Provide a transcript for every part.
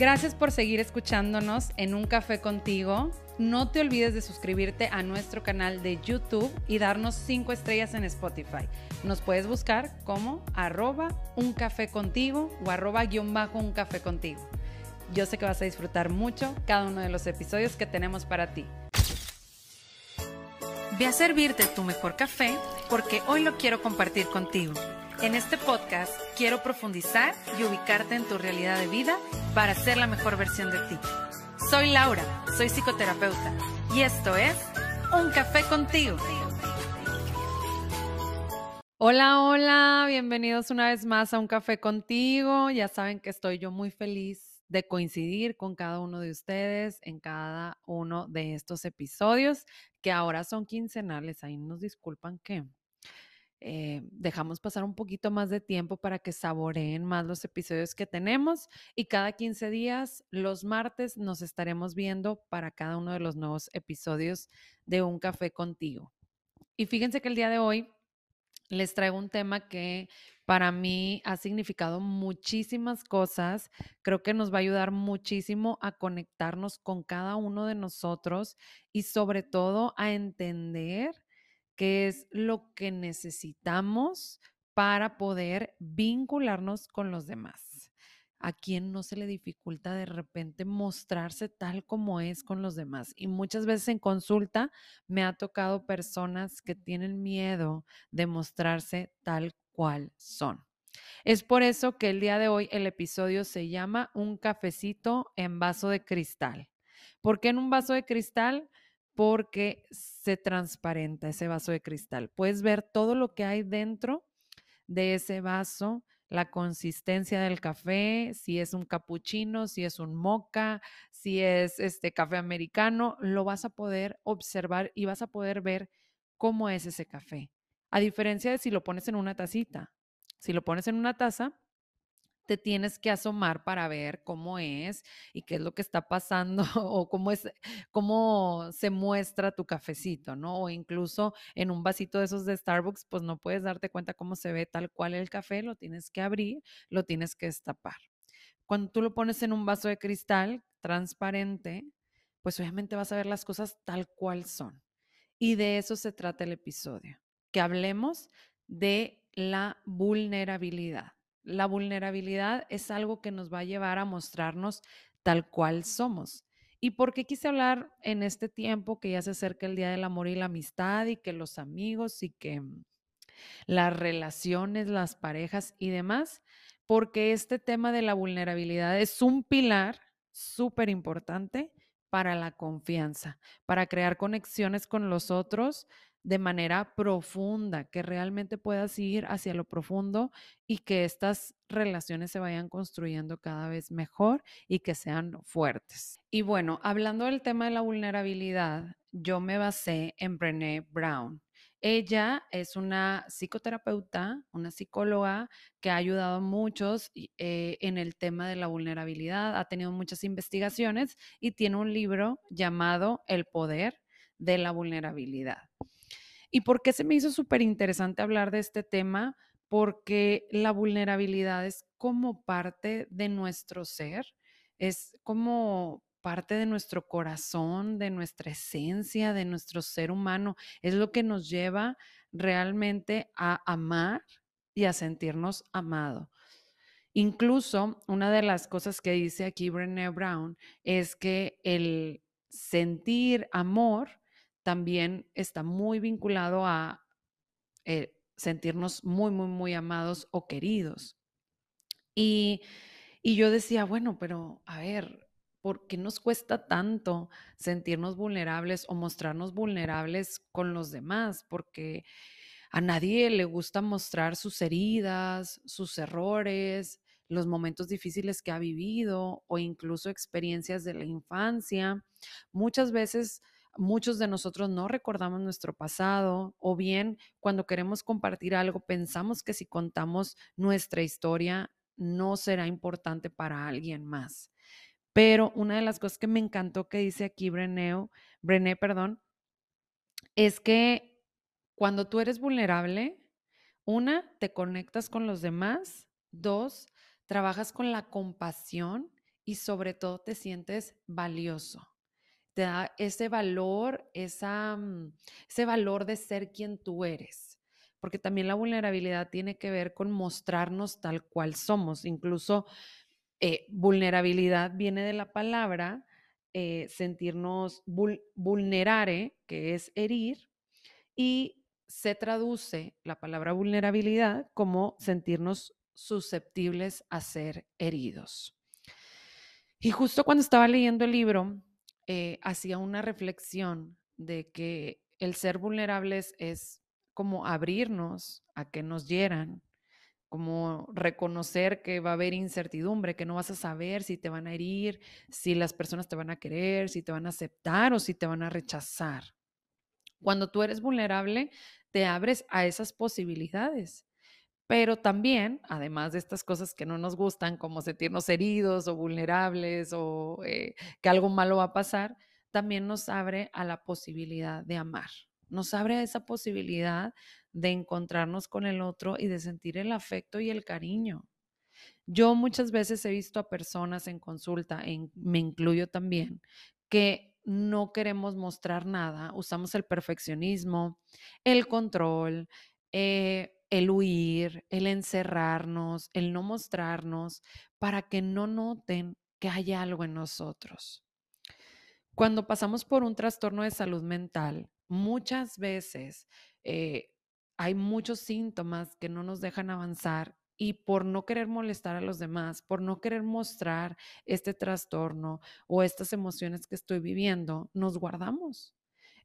Gracias por seguir escuchándonos en Un Café contigo. No te olvides de suscribirte a nuestro canal de YouTube y darnos 5 estrellas en Spotify. Nos puedes buscar como arroba un café contigo o arroba guion bajo un café contigo. Yo sé que vas a disfrutar mucho cada uno de los episodios que tenemos para ti. Ve a servirte tu mejor café porque hoy lo quiero compartir contigo. En este podcast quiero profundizar y ubicarte en tu realidad de vida para ser la mejor versión de ti. Soy Laura, soy psicoterapeuta y esto es Un Café contigo. Hola, hola, bienvenidos una vez más a Un Café contigo. Ya saben que estoy yo muy feliz de coincidir con cada uno de ustedes en cada uno de estos episodios que ahora son quincenales. Ahí nos disculpan que eh, dejamos pasar un poquito más de tiempo para que saboreen más los episodios que tenemos y cada 15 días, los martes, nos estaremos viendo para cada uno de los nuevos episodios de Un Café contigo. Y fíjense que el día de hoy les traigo un tema que para mí ha significado muchísimas cosas. Creo que nos va a ayudar muchísimo a conectarnos con cada uno de nosotros y sobre todo a entender qué es lo que necesitamos para poder vincularnos con los demás. A quien no se le dificulta de repente mostrarse tal como es con los demás. Y muchas veces en consulta me ha tocado personas que tienen miedo de mostrarse tal cual son. Es por eso que el día de hoy el episodio se llama Un cafecito en vaso de cristal. ¿Por qué en un vaso de cristal? Porque se transparenta ese vaso de cristal. Puedes ver todo lo que hay dentro de ese vaso, la consistencia del café, si es un cappuccino, si es un mocha, si es este café americano, lo vas a poder observar y vas a poder ver cómo es ese café. A diferencia de si lo pones en una tacita. Si lo pones en una taza, te tienes que asomar para ver cómo es y qué es lo que está pasando o cómo es cómo se muestra tu cafecito, ¿no? O incluso en un vasito de esos de Starbucks, pues no puedes darte cuenta cómo se ve tal cual el café, lo tienes que abrir, lo tienes que destapar. Cuando tú lo pones en un vaso de cristal transparente, pues obviamente vas a ver las cosas tal cual son. Y de eso se trata el episodio, que hablemos de la vulnerabilidad la vulnerabilidad es algo que nos va a llevar a mostrarnos tal cual somos. ¿Y por qué quise hablar en este tiempo que ya se acerca el Día del Amor y la Amistad y que los amigos y que mm, las relaciones, las parejas y demás? Porque este tema de la vulnerabilidad es un pilar súper importante para la confianza, para crear conexiones con los otros de manera profunda, que realmente puedas ir hacia lo profundo y que estas relaciones se vayan construyendo cada vez mejor y que sean fuertes. Y bueno, hablando del tema de la vulnerabilidad, yo me basé en Brené Brown. Ella es una psicoterapeuta, una psicóloga que ha ayudado a muchos eh, en el tema de la vulnerabilidad, ha tenido muchas investigaciones y tiene un libro llamado El poder de la vulnerabilidad. ¿Y por qué se me hizo súper interesante hablar de este tema? Porque la vulnerabilidad es como parte de nuestro ser, es como parte de nuestro corazón, de nuestra esencia, de nuestro ser humano. Es lo que nos lleva realmente a amar y a sentirnos amado. Incluso una de las cosas que dice aquí Brené Brown es que el sentir amor también está muy vinculado a eh, sentirnos muy, muy, muy amados o queridos. Y, y yo decía, bueno, pero a ver, ¿por qué nos cuesta tanto sentirnos vulnerables o mostrarnos vulnerables con los demás? Porque a nadie le gusta mostrar sus heridas, sus errores, los momentos difíciles que ha vivido o incluso experiencias de la infancia. Muchas veces Muchos de nosotros no recordamos nuestro pasado o bien cuando queremos compartir algo pensamos que si contamos nuestra historia no será importante para alguien más. Pero una de las cosas que me encantó que dice aquí Brené, Brené, perdón, es que cuando tú eres vulnerable, una, te conectas con los demás, dos, trabajas con la compasión y sobre todo te sientes valioso. Da ese valor, mm, ese valor de ser quien tú eres. Porque también la vulnerabilidad tiene que ver con mostrarnos tal cual somos. Incluso eh, vulnerabilidad viene de la palabra eh, sentirnos vulnerare, que es herir, y se traduce la palabra vulnerabilidad como sentirnos susceptibles a ser heridos. Y justo cuando estaba leyendo el libro, eh, hacía una reflexión de que el ser vulnerables es como abrirnos a que nos hieran, como reconocer que va a haber incertidumbre, que no vas a saber si te van a herir, si las personas te van a querer, si te van a aceptar o si te van a rechazar. Cuando tú eres vulnerable, te abres a esas posibilidades. Pero también, además de estas cosas que no nos gustan, como sentirnos heridos o vulnerables o eh, que algo malo va a pasar, también nos abre a la posibilidad de amar. Nos abre a esa posibilidad de encontrarnos con el otro y de sentir el afecto y el cariño. Yo muchas veces he visto a personas en consulta, me incluyo también, que no queremos mostrar nada, usamos el perfeccionismo, el control, eh, el huir, el encerrarnos, el no mostrarnos, para que no noten que hay algo en nosotros. Cuando pasamos por un trastorno de salud mental, muchas veces eh, hay muchos síntomas que no nos dejan avanzar y por no querer molestar a los demás, por no querer mostrar este trastorno o estas emociones que estoy viviendo, nos guardamos.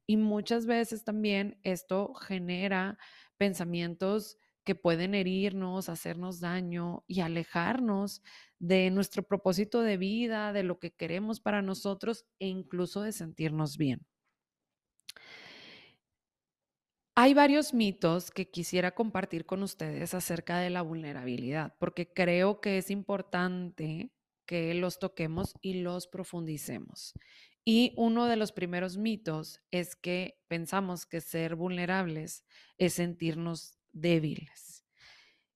Y muchas veces también esto genera pensamientos que pueden herirnos, hacernos daño y alejarnos de nuestro propósito de vida, de lo que queremos para nosotros e incluso de sentirnos bien. Hay varios mitos que quisiera compartir con ustedes acerca de la vulnerabilidad, porque creo que es importante que los toquemos y los profundicemos. Y uno de los primeros mitos es que pensamos que ser vulnerables es sentirnos débiles.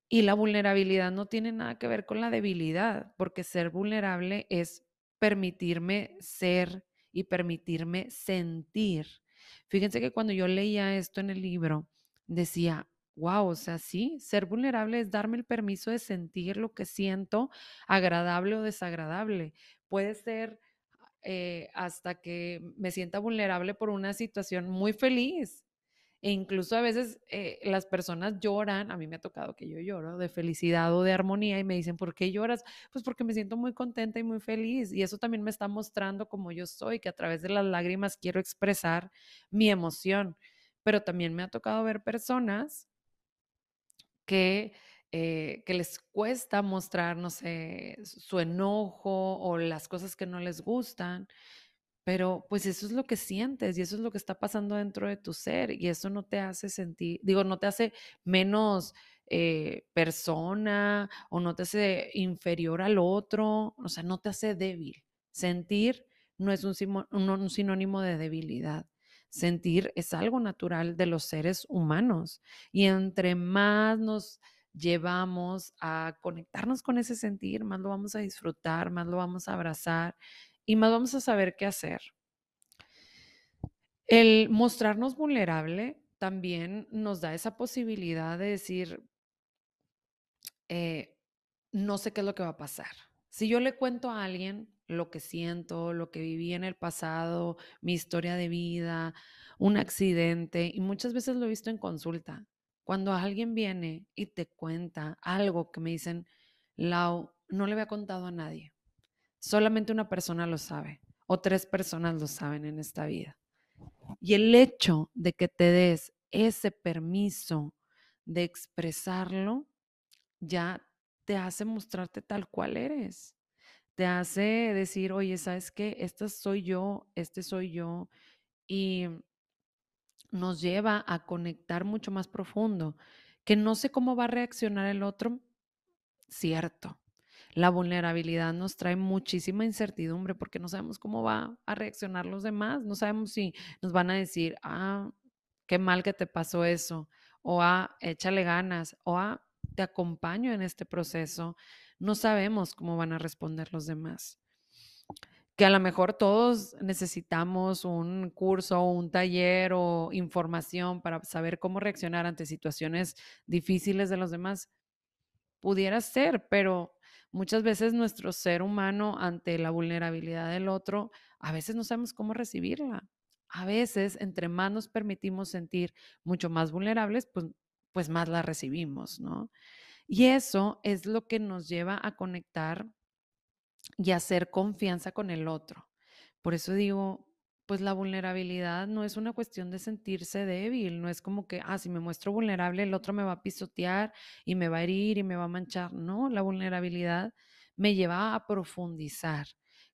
Y la vulnerabilidad no tiene nada que ver con la debilidad, porque ser vulnerable es permitirme ser y permitirme sentir Fíjense que cuando yo leía esto en el libro, decía, wow, o sea, sí, ser vulnerable es darme el permiso de sentir lo que siento, agradable o desagradable. Puede ser eh, hasta que me sienta vulnerable por una situación muy feliz, e incluso a veces eh, las personas lloran, a mí me ha tocado que yo lloro de felicidad o de armonía y me dicen, ¿por qué lloras? Pues porque me siento muy contenta y muy feliz. Y eso también me está mostrando como yo soy, que a través de las lágrimas quiero expresar mi emoción. Pero también me ha tocado ver personas que, eh, que les cuesta mostrar, no sé, su enojo o las cosas que no les gustan. Pero pues eso es lo que sientes y eso es lo que está pasando dentro de tu ser y eso no te hace sentir, digo, no te hace menos eh, persona o no te hace inferior al otro, o sea, no te hace débil. Sentir no es un, un sinónimo de debilidad. Sentir es algo natural de los seres humanos y entre más nos llevamos a conectarnos con ese sentir, más lo vamos a disfrutar, más lo vamos a abrazar y más vamos a saber qué hacer. El mostrarnos vulnerable también nos da esa posibilidad de decir, eh, no sé qué es lo que va a pasar. Si yo le cuento a alguien lo que siento, lo que viví en el pasado, mi historia de vida, un accidente, y muchas veces lo he visto en consulta, cuando alguien viene y te cuenta algo que me dicen, Lau, no le había contado a nadie. Solamente una persona lo sabe o tres personas lo saben en esta vida. Y el hecho de que te des ese permiso de expresarlo ya te hace mostrarte tal cual eres. Te hace decir, oye, ¿sabes qué? Esta soy yo, este soy yo. Y nos lleva a conectar mucho más profundo, que no sé cómo va a reaccionar el otro, cierto, la vulnerabilidad nos trae muchísima incertidumbre porque no sabemos cómo va a reaccionar los demás, no sabemos si nos van a decir, ah, qué mal que te pasó eso, o ah, échale ganas, o ah, te acompaño en este proceso. No sabemos cómo van a responder los demás. Que a lo mejor todos necesitamos un curso un taller o información para saber cómo reaccionar ante situaciones difíciles de los demás. Pudiera ser, pero muchas veces nuestro ser humano ante la vulnerabilidad del otro, a veces no sabemos cómo recibirla. A veces, entre más nos permitimos sentir mucho más vulnerables, pues, pues más la recibimos, ¿no? Y eso es lo que nos lleva a conectar y hacer confianza con el otro. Por eso digo, pues la vulnerabilidad no es una cuestión de sentirse débil, no es como que, ah, si me muestro vulnerable, el otro me va a pisotear y me va a herir y me va a manchar. No, la vulnerabilidad me lleva a profundizar,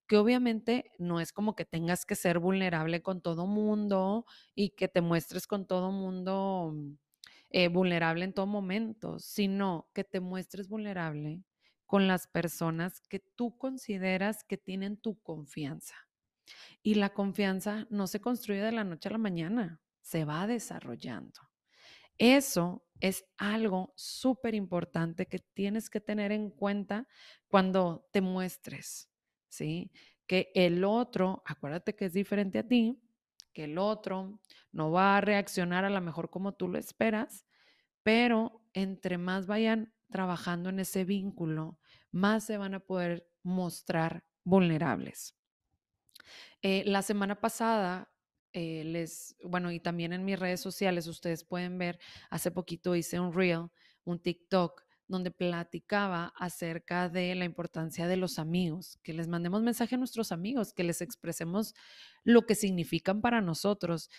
que obviamente no es como que tengas que ser vulnerable con todo mundo y que te muestres con todo mundo eh, vulnerable en todo momento, sino que te muestres vulnerable con las personas que tú consideras que tienen tu confianza. Y la confianza no se construye de la noche a la mañana, se va desarrollando. Eso es algo súper importante que tienes que tener en cuenta cuando te muestres, ¿sí? Que el otro, acuérdate que es diferente a ti, que el otro no va a reaccionar a lo mejor como tú lo esperas, pero entre más vayan trabajando en ese vínculo, más se van a poder mostrar vulnerables. Eh, la semana pasada, eh, les, bueno, y también en mis redes sociales, ustedes pueden ver, hace poquito hice un reel, un TikTok, donde platicaba acerca de la importancia de los amigos, que les mandemos mensaje a nuestros amigos, que les expresemos lo que significan para nosotros.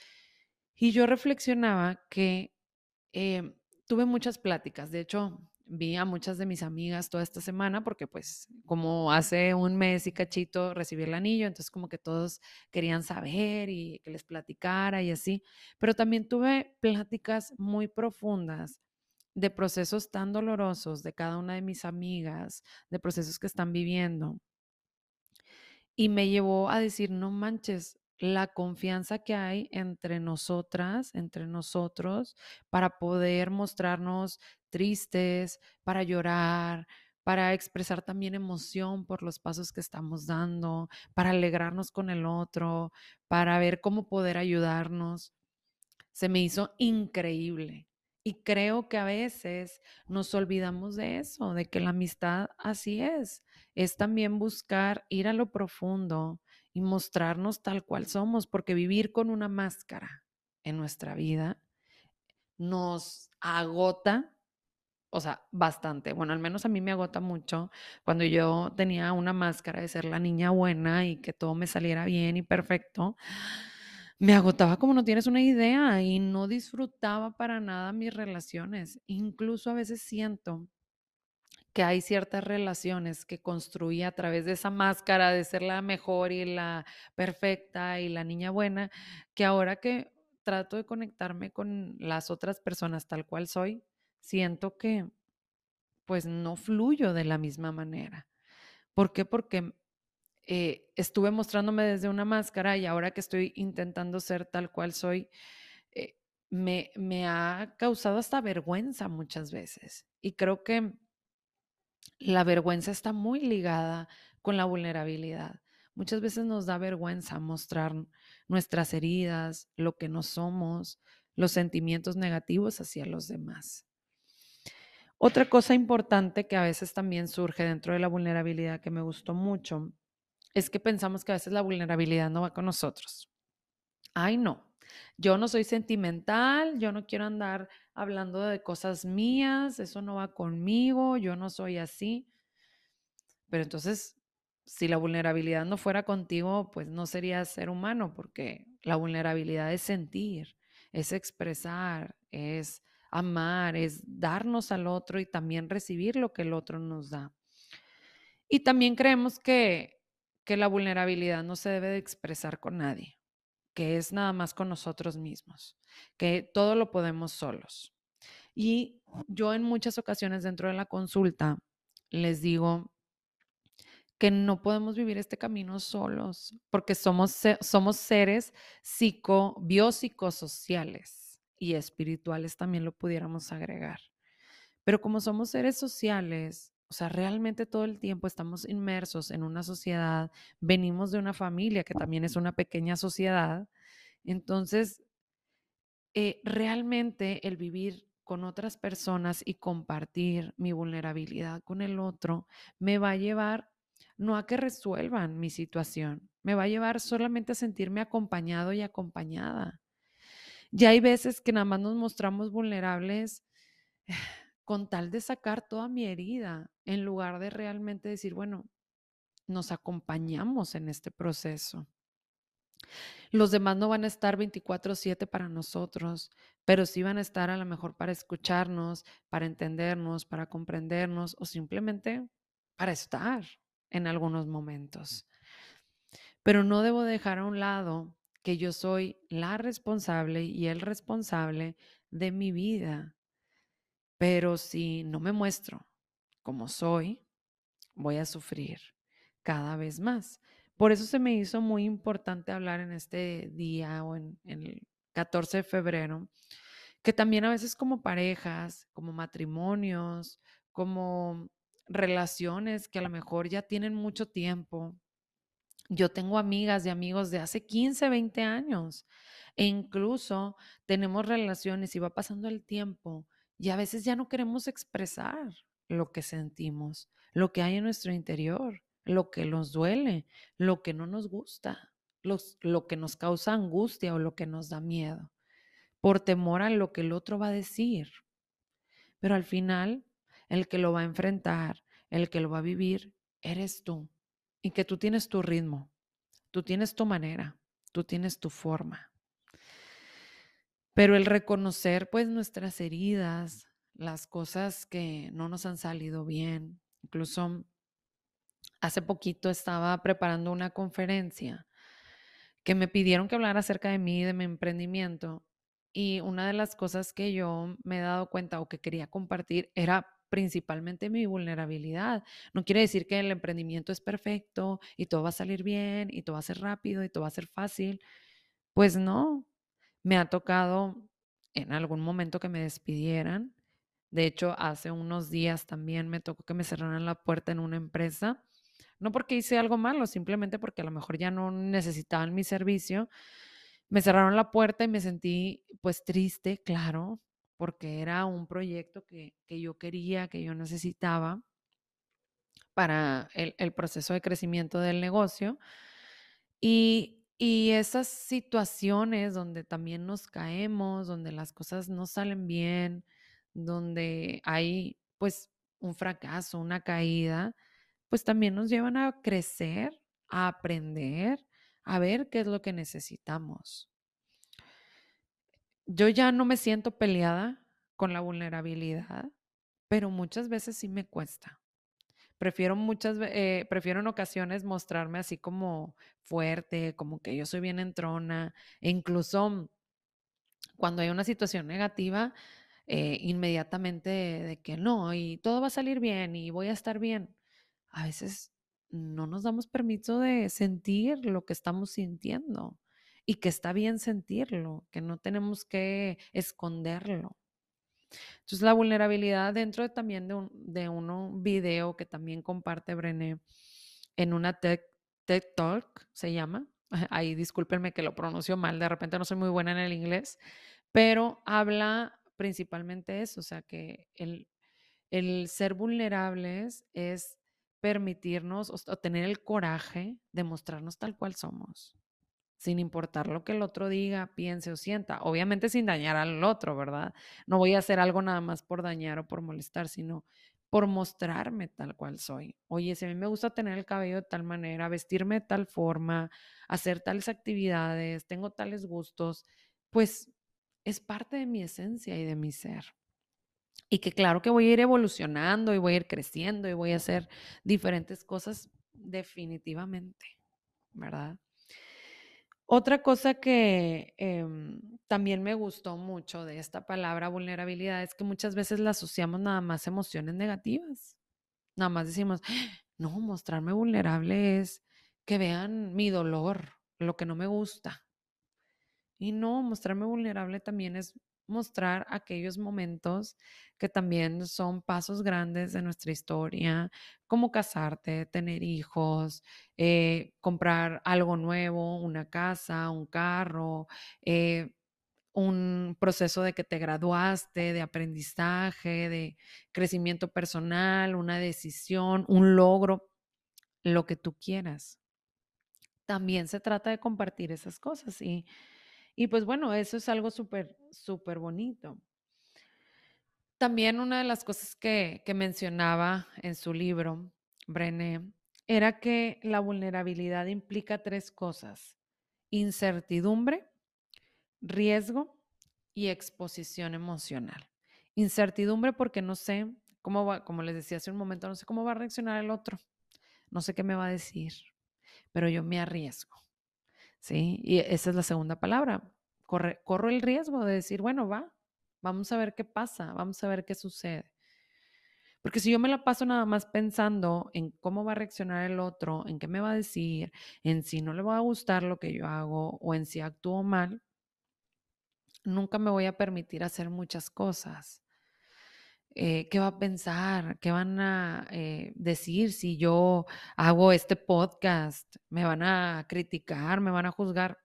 Y yo reflexionaba que eh, tuve muchas pláticas, de hecho, vi a muchas de mis amigas toda esta semana porque pues como hace un mes y cachito recibí el anillo, entonces como que todos querían saber y que les platicara y así, pero también tuve pláticas muy profundas de procesos tan dolorosos de cada una de mis amigas, de procesos que están viviendo. Y me llevó a decir, no manches, la confianza que hay entre nosotras, entre nosotros, para poder mostrarnos tristes, para llorar, para expresar también emoción por los pasos que estamos dando, para alegrarnos con el otro, para ver cómo poder ayudarnos. Se me hizo increíble. Y creo que a veces nos olvidamos de eso, de que la amistad así es. Es también buscar ir a lo profundo, y mostrarnos tal cual somos, porque vivir con una máscara en nuestra vida nos agota, o sea, bastante. Bueno, al menos a mí me agota mucho cuando yo tenía una máscara de ser la niña buena y que todo me saliera bien y perfecto. Me agotaba como no tienes una idea y no disfrutaba para nada mis relaciones. Incluso a veces siento que hay ciertas relaciones que construí a través de esa máscara de ser la mejor y la perfecta y la niña buena, que ahora que trato de conectarme con las otras personas tal cual soy, siento que pues no fluyo de la misma manera. ¿Por qué? Porque eh, estuve mostrándome desde una máscara y ahora que estoy intentando ser tal cual soy, eh, me, me ha causado hasta vergüenza muchas veces. Y creo que la vergüenza está muy ligada con la vulnerabilidad. Muchas veces nos da vergüenza mostrar nuestras heridas, lo que no somos, los sentimientos negativos hacia los demás. Otra cosa importante que a veces también surge dentro de la vulnerabilidad que me gustó mucho es que pensamos que a veces la vulnerabilidad no va con nosotros. Ay, no. Yo no soy sentimental, yo no quiero andar hablando de cosas mías, eso no va conmigo, yo no soy así. Pero entonces, si la vulnerabilidad no fuera contigo, pues no serías ser humano, porque la vulnerabilidad es sentir, es expresar, es amar, es darnos al otro y también recibir lo que el otro nos da. Y también creemos que, que la vulnerabilidad no se debe de expresar con nadie que es nada más con nosotros mismos, que todo lo podemos solos. Y yo en muchas ocasiones dentro de la consulta les digo que no podemos vivir este camino solos, porque somos, somos seres psico, biopsicosociales y espirituales también lo pudiéramos agregar. Pero como somos seres sociales, O sea, realmente todo el tiempo estamos inmersos en una sociedad, venimos de una familia que también es una pequeña sociedad. Entonces, eh, realmente el vivir con otras personas y compartir mi vulnerabilidad con el otro me va a llevar no a que resuelvan mi situación, me va a llevar solamente a sentirme acompañado y acompañada. Ya hay veces que nada más nos mostramos vulnerables con tal de sacar toda mi herida, en lugar de realmente decir, bueno, nos acompañamos en este proceso. Los demás no van a estar 24/7 para nosotros, pero sí van a estar a lo mejor para escucharnos, para entendernos, para comprendernos o simplemente para estar en algunos momentos. Pero no debo dejar a un lado que yo soy la responsable y el responsable de mi vida, pero si no me muestro como soy, voy a sufrir cada vez más. Por eso se me hizo muy importante hablar en este día o en, el 14 de febrero, que también a veces como parejas, como matrimonios, como relaciones que a lo mejor ya tienen mucho tiempo. Yo tengo amigas y amigos de hace 15, 20 años e incluso tenemos relaciones y va pasando el tiempo y a veces ya no queremos expresar lo que sentimos, lo que hay en nuestro interior, lo que nos duele, lo que no nos gusta, lo que nos causa angustia o lo que nos da miedo, por temor a lo que el otro va a decir. Pero al final, el que lo va a enfrentar, el que lo va a vivir, eres tú. Y que tú tienes tu ritmo, tú tienes tu manera, tú tienes tu forma. Pero el reconocer pues nuestras heridas, las cosas que no nos han salido bien, incluso hace poquito estaba preparando una conferencia que me pidieron que hablara acerca de mí de mi emprendimiento. Y una de las cosas que yo me he dado cuenta o que quería compartir era principalmente mi vulnerabilidad. No quiere decir que el emprendimiento es perfecto y todo va a salir bien y todo va a ser rápido y todo va a ser fácil. Pues no, me ha tocado en algún momento que me despidieran. De hecho, hace unos días también me tocó que me cerraran la puerta en una empresa. No porque hice algo malo, simplemente porque a lo mejor ya no necesitaban mi servicio. Me cerraron la puerta y me sentí pues triste, claro, porque era un proyecto que, yo quería, que yo necesitaba para el, el proceso de crecimiento del negocio. Y y esas situaciones donde también nos caemos, donde las cosas no salen bien, donde hay pues un fracaso, una caída, pues también nos llevan a crecer, a aprender, a ver qué es lo que necesitamos. Yo ya no me siento peleada con la vulnerabilidad, pero muchas veces sí me cuesta. Prefiero muchas, eh, prefiero en ocasiones mostrarme así como fuerte, como que yo soy bien entrona, e incluso cuando hay una situación negativa, eh, inmediatamente de, que no, y todo va a salir bien y voy a estar bien. A veces no nos damos permiso de sentir lo que estamos sintiendo y que está bien sentirlo, que no tenemos que esconderlo. Entonces, la vulnerabilidad dentro de, también de un, de un video que también comparte Brené en una TED, Talk, se llama. Ahí discúlpenme que lo pronuncio mal, de repente no soy muy buena en el inglés, pero habla principalmente eso, o sea, que el, el ser vulnerables es permitirnos o tener el coraje de mostrarnos tal cual somos sin importar lo que el otro diga, piense o sienta. Obviamente sin dañar al otro, ¿verdad? No voy a hacer algo nada más por dañar o por molestar, sino por mostrarme tal cual soy. Oye, si a mí me gusta tener el cabello de tal manera, vestirme de tal forma, hacer tales actividades, tengo tales gustos, pues es parte de mi esencia y de mi ser. Y que claro que voy a ir evolucionando y voy a ir creciendo y voy a hacer diferentes cosas definitivamente, ¿verdad? Otra cosa que em, también me gustó mucho de esta palabra vulnerabilidad es que muchas veces la asociamos nada más a emociones negativas. Nada más decimos, no, mostrarme vulnerable es que vean mi dolor, lo que no me gusta. Y no, mostrarme vulnerable también es mostrar aquellos momentos que también son pasos grandes de nuestra historia, como casarte, tener hijos, eh, comprar algo nuevo, una casa, un carro, eh, un proceso de que te graduaste, de aprendizaje, de crecimiento personal, una decisión, un logro, lo que tú quieras. También se trata de compartir esas cosas y, y pues bueno, eso es algo súper, súper bonito. También una de las cosas que, que mencionaba en su libro, Brené, era que la vulnerabilidad implica tres cosas, incertidumbre, riesgo y exposición emocional. Incertidumbre porque no sé cómo va, como les decía hace un momento, no sé cómo va a reaccionar el otro, no sé qué me va a decir, pero yo me arriesgo. ¿Sí? Y esa es la segunda palabra. Corre, corro el riesgo de decir, bueno, va, vamos a ver qué pasa, vamos a ver qué sucede. Porque si yo me la paso nada más pensando en cómo va a reaccionar el otro, en qué me va a decir, en si no le va a gustar lo que yo hago o en si actúo mal, nunca me voy a permitir hacer muchas cosas. Eh, ¿Qué va a pensar? ¿Qué van a eh, decir si yo hago este podcast? ¿Me van a criticar? ¿Me van a juzgar?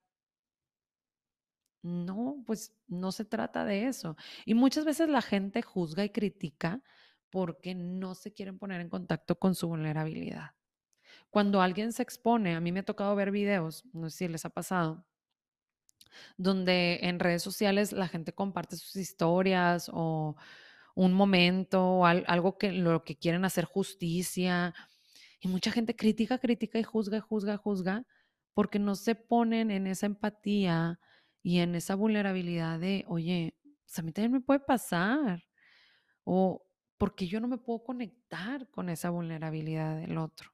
No, pues no se trata de eso. Y muchas veces la gente juzga y critica porque no se quieren poner en contacto con su vulnerabilidad. Cuando alguien se expone, a mí me ha tocado ver videos, no sé si les ha pasado, donde en redes sociales la gente comparte sus historias o un momento o algo que lo que quieren hacer justicia. Y mucha gente critica, critica y juzga, juzga, juzga, porque no se ponen en esa empatía y en esa vulnerabilidad de, oye, pues a mí también me puede pasar. O porque yo no me puedo conectar con esa vulnerabilidad del otro.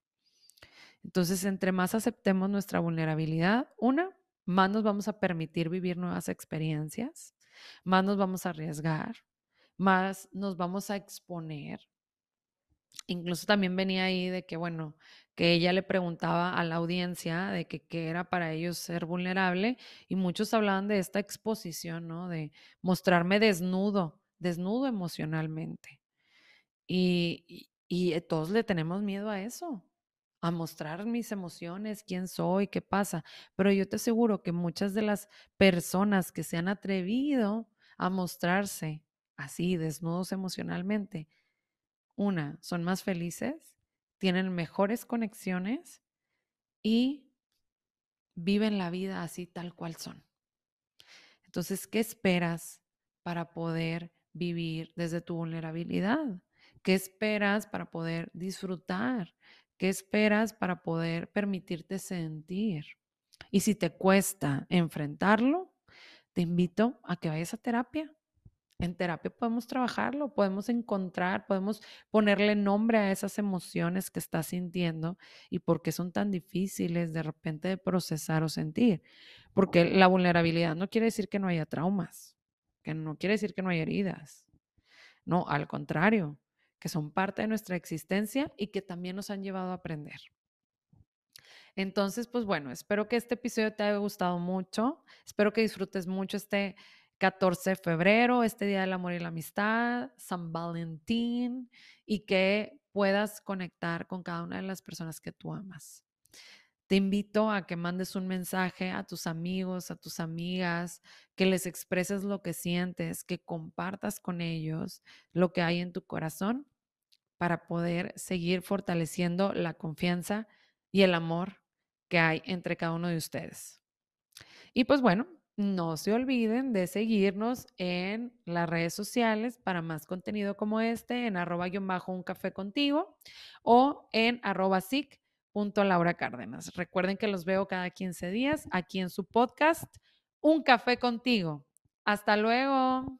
Entonces, entre más aceptemos nuestra vulnerabilidad, una, más nos vamos a permitir vivir nuevas experiencias, más nos vamos a arriesgar, más nos vamos a exponer. Incluso también venía ahí de que, bueno, que ella le preguntaba a la audiencia de que qué era para ellos ser vulnerable y muchos hablaban de esta exposición, ¿no? De mostrarme desnudo, desnudo emocionalmente. Y, y, y todos le tenemos miedo a eso a mostrar mis emociones, quién soy, qué pasa. Pero yo te aseguro que muchas de las personas que se han atrevido a mostrarse así, desnudos emocionalmente, una, son más felices, tienen mejores conexiones y viven la vida así tal cual son. Entonces, ¿qué esperas para poder vivir desde tu vulnerabilidad? ¿Qué esperas para poder disfrutar? ¿Qué esperas para poder permitirte sentir? Y si te cuesta enfrentarlo, te invito a que vayas a terapia. En terapia podemos trabajarlo, podemos encontrar, podemos ponerle nombre a esas emociones que estás sintiendo y por qué son tan difíciles de repente de procesar o sentir. Porque la vulnerabilidad no quiere decir que no haya traumas, que no quiere decir que no haya heridas. No, al contrario, que son parte de nuestra existencia y que también nos han llevado a aprender. Entonces, pues bueno, espero que este episodio te haya gustado mucho. Espero que disfrutes mucho este 14 de febrero, este Día del Amor y la Amistad, San Valentín, y que puedas conectar con cada una de las personas que tú amas. Te invito a que mandes un mensaje a tus amigos, a tus amigas, que les expreses lo que sientes, que compartas con ellos lo que hay en tu corazón para poder seguir fortaleciendo la confianza y el amor que hay entre cada uno de ustedes. Y pues bueno, no se olviden de seguirnos en las redes sociales para más contenido como este, en arroba bajo un café contigo o en arroba Laura Cárdenas. Recuerden que los veo cada 15 días aquí en su podcast, Un Café contigo. Hasta luego.